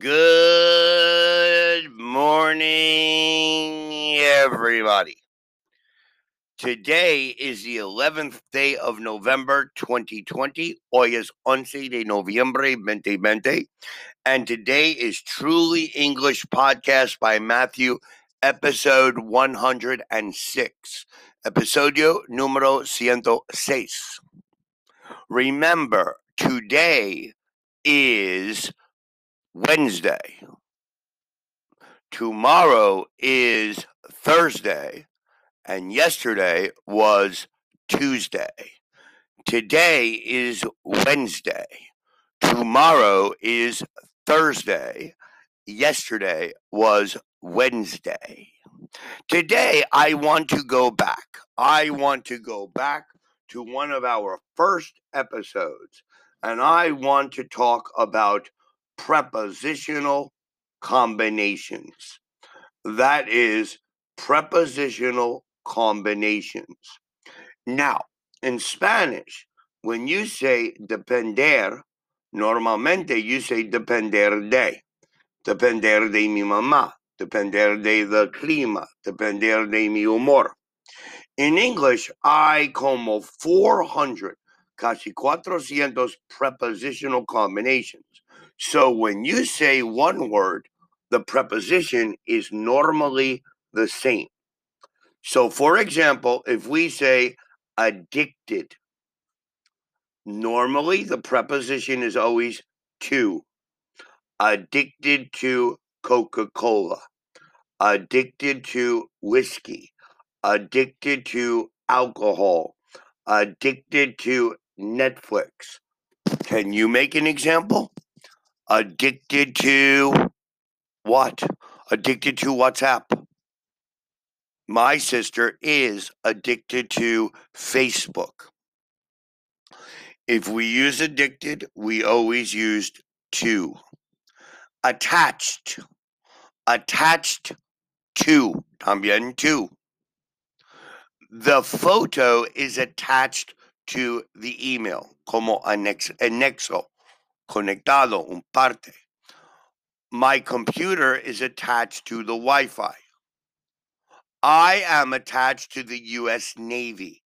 Good morning, everybody. Today is the 11th day of November 2020. Hoy es 11 de noviembre 2020. And today is Truly English Podcast by Matthew, episode 106. Episodio número 106. Remember, today is Wednesday. Tomorrow is Thursday. And yesterday was Tuesday. Today is Wednesday. Tomorrow is Thursday. Yesterday was Wednesday. Today, I want to go back. I want to go back to one of our first episodes, and I want to talk about prepositional combinations. That is prepositional combinations. Now, in Spanish, when you say depender, normalmente you say depender de. Depender de mi mamá, depender de the clima, depender de mi humor. In English, I como 400, casi 400 prepositional combinations. So when you say one word, the preposition is normally the same. So, for example, if we say addicted, normally the preposition is always to. Addicted to Coca Cola, addicted to whiskey, addicted to alcohol, addicted to Netflix. Can you make an example? Addicted to what? Addicted to WhatsApp. My sister is addicted to Facebook. If we use addicted, we always used to. Attached. Attached to. También to. The photo is attached to the email, como anexo, conectado, un parte. My computer is attached to the Wi Fi. I am attached to the U.S. Navy.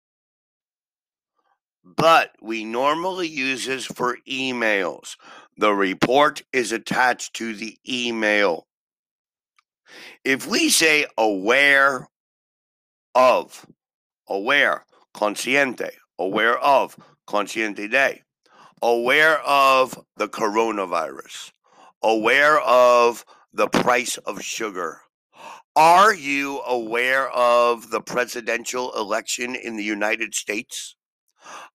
But we normally use this for emails. The report is attached to the email. If we say aware of, aware, consciente, aware of, consciente de, aware of the coronavirus, aware of the price of sugar. Are you aware of the presidential election in the United States?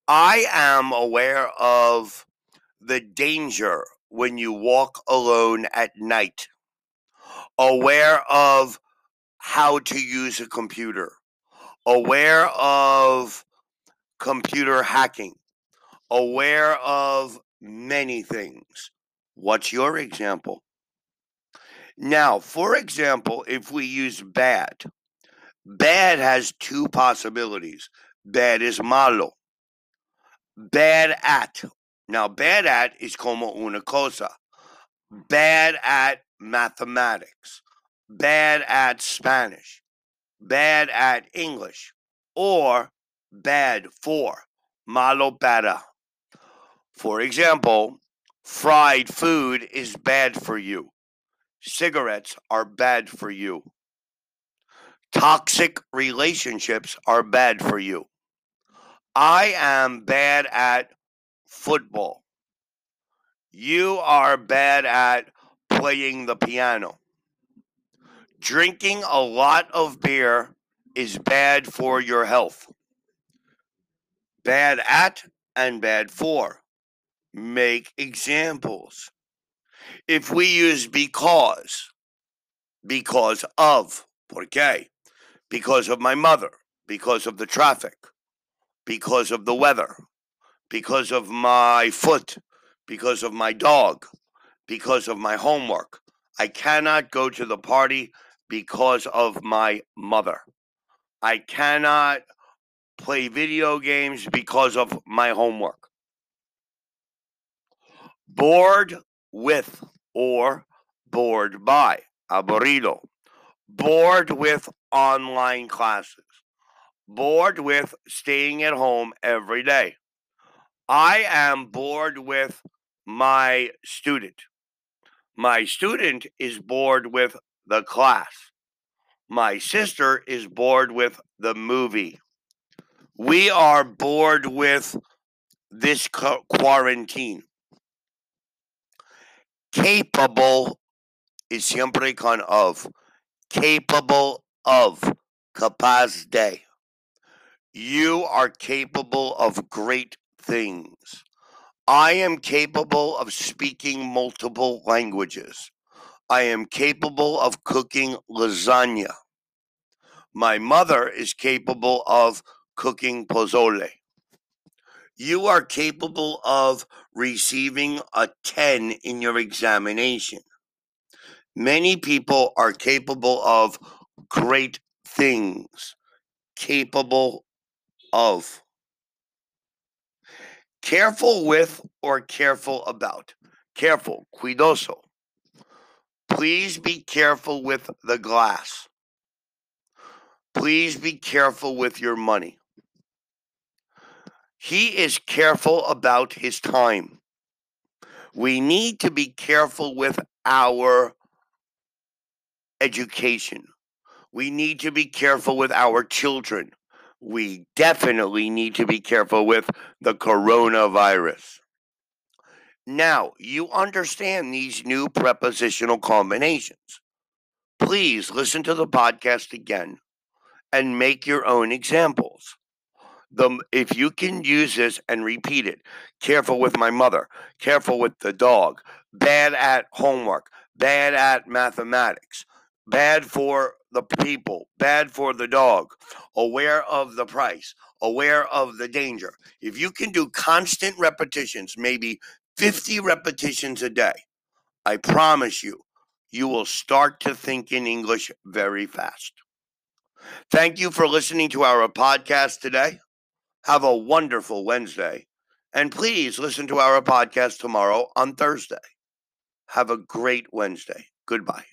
I am aware of the danger when you walk alone at night, aware of how to use a computer, aware of computer hacking, aware of many things. What's your example? Now, for example, if we use bad, bad has two possibilities. Bad is malo. Bad at. Now, bad at is como una cosa. Bad at mathematics. Bad at Spanish. Bad at English. Or bad for. Malo para. For example, fried food is bad for you. Cigarettes are bad for you. Toxic relationships are bad for you. I am bad at football. You are bad at playing the piano. Drinking a lot of beer is bad for your health. Bad at and bad for make examples. If we use because, because of, porque, because of my mother, because of the traffic, because of the weather, because of my foot, because of my dog, because of my homework. I cannot go to the party because of my mother. I cannot play video games because of my homework bored with or bored by, aburrido, bored with online classes, bored with staying at home every day. I am bored with my student. My student is bored with the class. My sister is bored with the movie. We are bored with this quarantine. Capable is siempre con of. Capable of. Capaz de. You are capable of great things. I am capable of speaking multiple languages. I am capable of cooking lasagna. My mother is capable of cooking pozole. You are capable of receiving a 10 in your examination. Many people are capable of great things. Capable of. Careful with or careful about. Careful, cuidoso. Please be careful with the glass. Please be careful with your money. He is careful about his time. We need to be careful with our education. We need to be careful with our children. We definitely need to be careful with the coronavirus. Now, you understand these new prepositional combinations. Please listen to the podcast again and make your own examples. The, if you can use this and repeat it, careful with my mother, careful with the dog, bad at homework, bad at mathematics, bad for the people, bad for the dog, aware of the price, aware of the danger. If you can do constant repetitions, maybe 50 repetitions a day, I promise you, you will start to think in English very fast. Thank you for listening to our podcast today. Have a wonderful Wednesday. And please listen to our podcast tomorrow on Thursday. Have a great Wednesday. Goodbye.